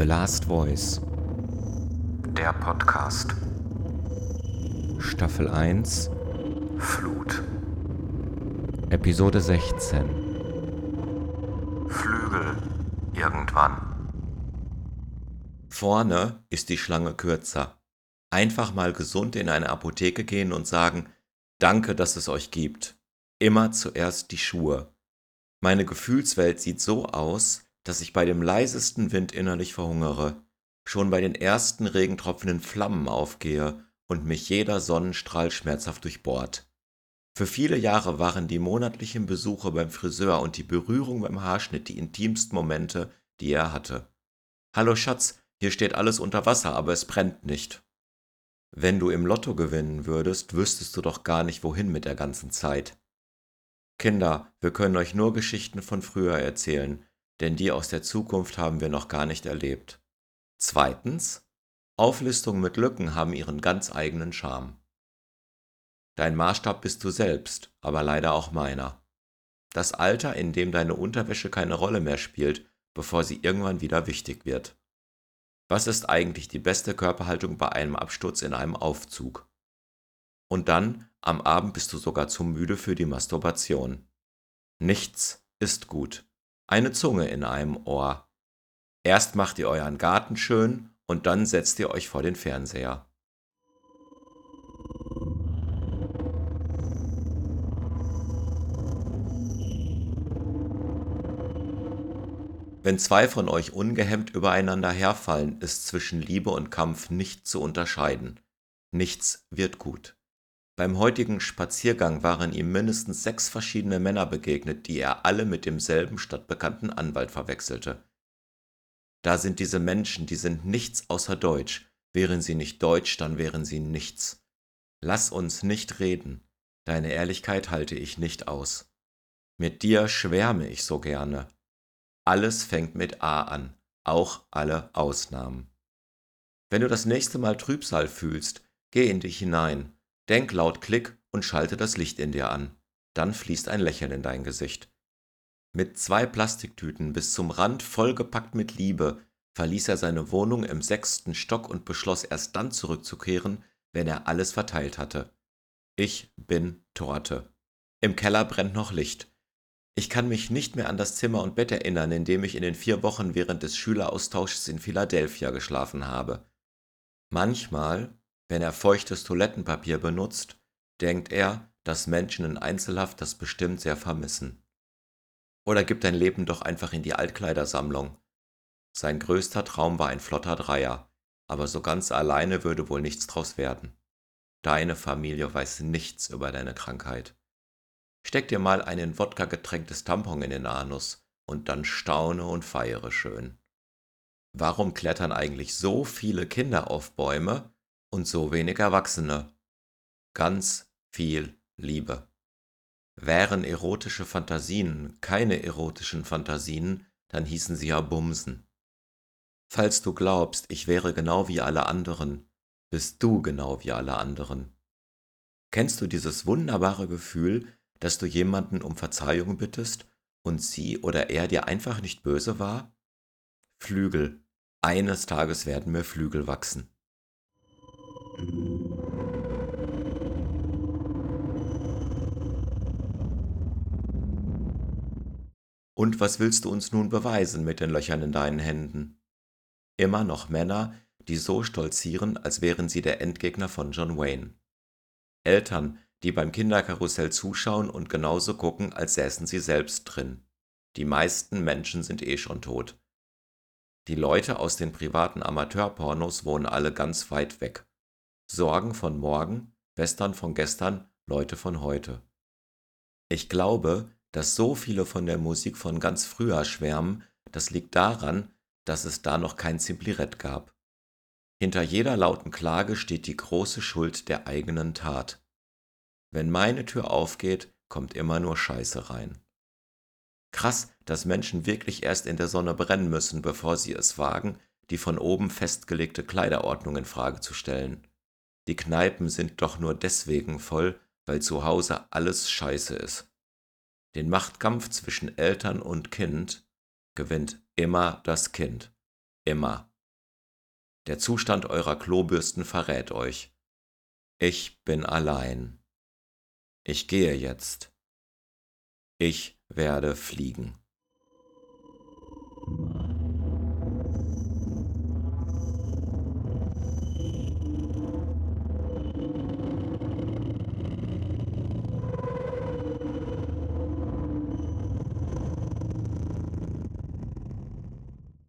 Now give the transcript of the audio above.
The Last Voice. Der Podcast. Staffel 1. Flut. Episode 16. Flügel. Irgendwann. Vorne ist die Schlange kürzer. Einfach mal gesund in eine Apotheke gehen und sagen, danke, dass es euch gibt. Immer zuerst die Schuhe. Meine Gefühlswelt sieht so aus, dass ich bei dem leisesten Wind innerlich verhungere, schon bei den ersten Regentropfen in Flammen aufgehe und mich jeder Sonnenstrahl schmerzhaft durchbohrt. Für viele Jahre waren die monatlichen Besuche beim Friseur und die Berührung beim Haarschnitt die intimsten Momente, die er hatte. Hallo Schatz, hier steht alles unter Wasser, aber es brennt nicht. Wenn du im Lotto gewinnen würdest, wüsstest du doch gar nicht, wohin mit der ganzen Zeit. Kinder, wir können euch nur Geschichten von früher erzählen, denn die aus der Zukunft haben wir noch gar nicht erlebt. Zweitens, Auflistungen mit Lücken haben ihren ganz eigenen Charme. Dein Maßstab bist du selbst, aber leider auch meiner. Das Alter, in dem deine Unterwäsche keine Rolle mehr spielt, bevor sie irgendwann wieder wichtig wird. Was ist eigentlich die beste Körperhaltung bei einem Absturz in einem Aufzug? Und dann, am Abend bist du sogar zu müde für die Masturbation. Nichts ist gut eine Zunge in einem Ohr. Erst macht ihr euren Garten schön und dann setzt ihr euch vor den Fernseher. Wenn zwei von euch ungehemmt übereinander herfallen, ist zwischen Liebe und Kampf nicht zu unterscheiden. Nichts wird gut. Beim heutigen Spaziergang waren ihm mindestens sechs verschiedene Männer begegnet, die er alle mit demselben stadtbekannten Anwalt verwechselte. Da sind diese Menschen, die sind nichts außer Deutsch. Wären sie nicht Deutsch, dann wären sie nichts. Lass uns nicht reden. Deine Ehrlichkeit halte ich nicht aus. Mit dir schwärme ich so gerne. Alles fängt mit A an, auch alle Ausnahmen. Wenn du das nächste Mal Trübsal fühlst, geh in dich hinein Denk laut Klick und schalte das Licht in dir an. Dann fließt ein Lächeln in dein Gesicht. Mit zwei Plastiktüten bis zum Rand vollgepackt mit Liebe verließ er seine Wohnung im sechsten Stock und beschloss erst dann zurückzukehren, wenn er alles verteilt hatte. Ich bin Torte. Im Keller brennt noch Licht. Ich kann mich nicht mehr an das Zimmer und Bett erinnern, in dem ich in den vier Wochen während des Schüleraustauschs in Philadelphia geschlafen habe. Manchmal wenn er feuchtes Toilettenpapier benutzt, denkt er, dass Menschen in Einzelhaft das bestimmt sehr vermissen. Oder gibt dein Leben doch einfach in die Altkleidersammlung. Sein größter Traum war ein flotter Dreier, aber so ganz alleine würde wohl nichts draus werden. Deine Familie weiß nichts über deine Krankheit. Steck dir mal ein in Wodka getränktes Tampon in den Anus und dann staune und feiere schön. Warum klettern eigentlich so viele Kinder auf Bäume und so wenig Erwachsene. Ganz viel Liebe. Wären erotische Fantasien keine erotischen Fantasien, dann hießen sie ja Bumsen. Falls du glaubst, ich wäre genau wie alle anderen, bist du genau wie alle anderen. Kennst du dieses wunderbare Gefühl, dass du jemanden um Verzeihung bittest und sie oder er dir einfach nicht böse war? Flügel. Eines Tages werden mir Flügel wachsen. Und was willst du uns nun beweisen mit den Löchern in deinen Händen? Immer noch Männer, die so stolzieren, als wären sie der Endgegner von John Wayne. Eltern, die beim Kinderkarussell zuschauen und genauso gucken, als säßen sie selbst drin. Die meisten Menschen sind eh schon tot. Die Leute aus den privaten Amateurpornos wohnen alle ganz weit weg. Sorgen von morgen, Western von gestern, Leute von heute. Ich glaube, dass so viele von der Musik von ganz früher schwärmen, das liegt daran, dass es da noch kein Simplirett gab. Hinter jeder lauten Klage steht die große Schuld der eigenen Tat. Wenn meine Tür aufgeht, kommt immer nur Scheiße rein. Krass, dass Menschen wirklich erst in der Sonne brennen müssen, bevor sie es wagen, die von oben festgelegte Kleiderordnung in Frage zu stellen. Die Kneipen sind doch nur deswegen voll, weil zu Hause alles scheiße ist. Den Machtkampf zwischen Eltern und Kind gewinnt immer das Kind. Immer. Der Zustand eurer Klobürsten verrät euch. Ich bin allein. Ich gehe jetzt. Ich werde fliegen.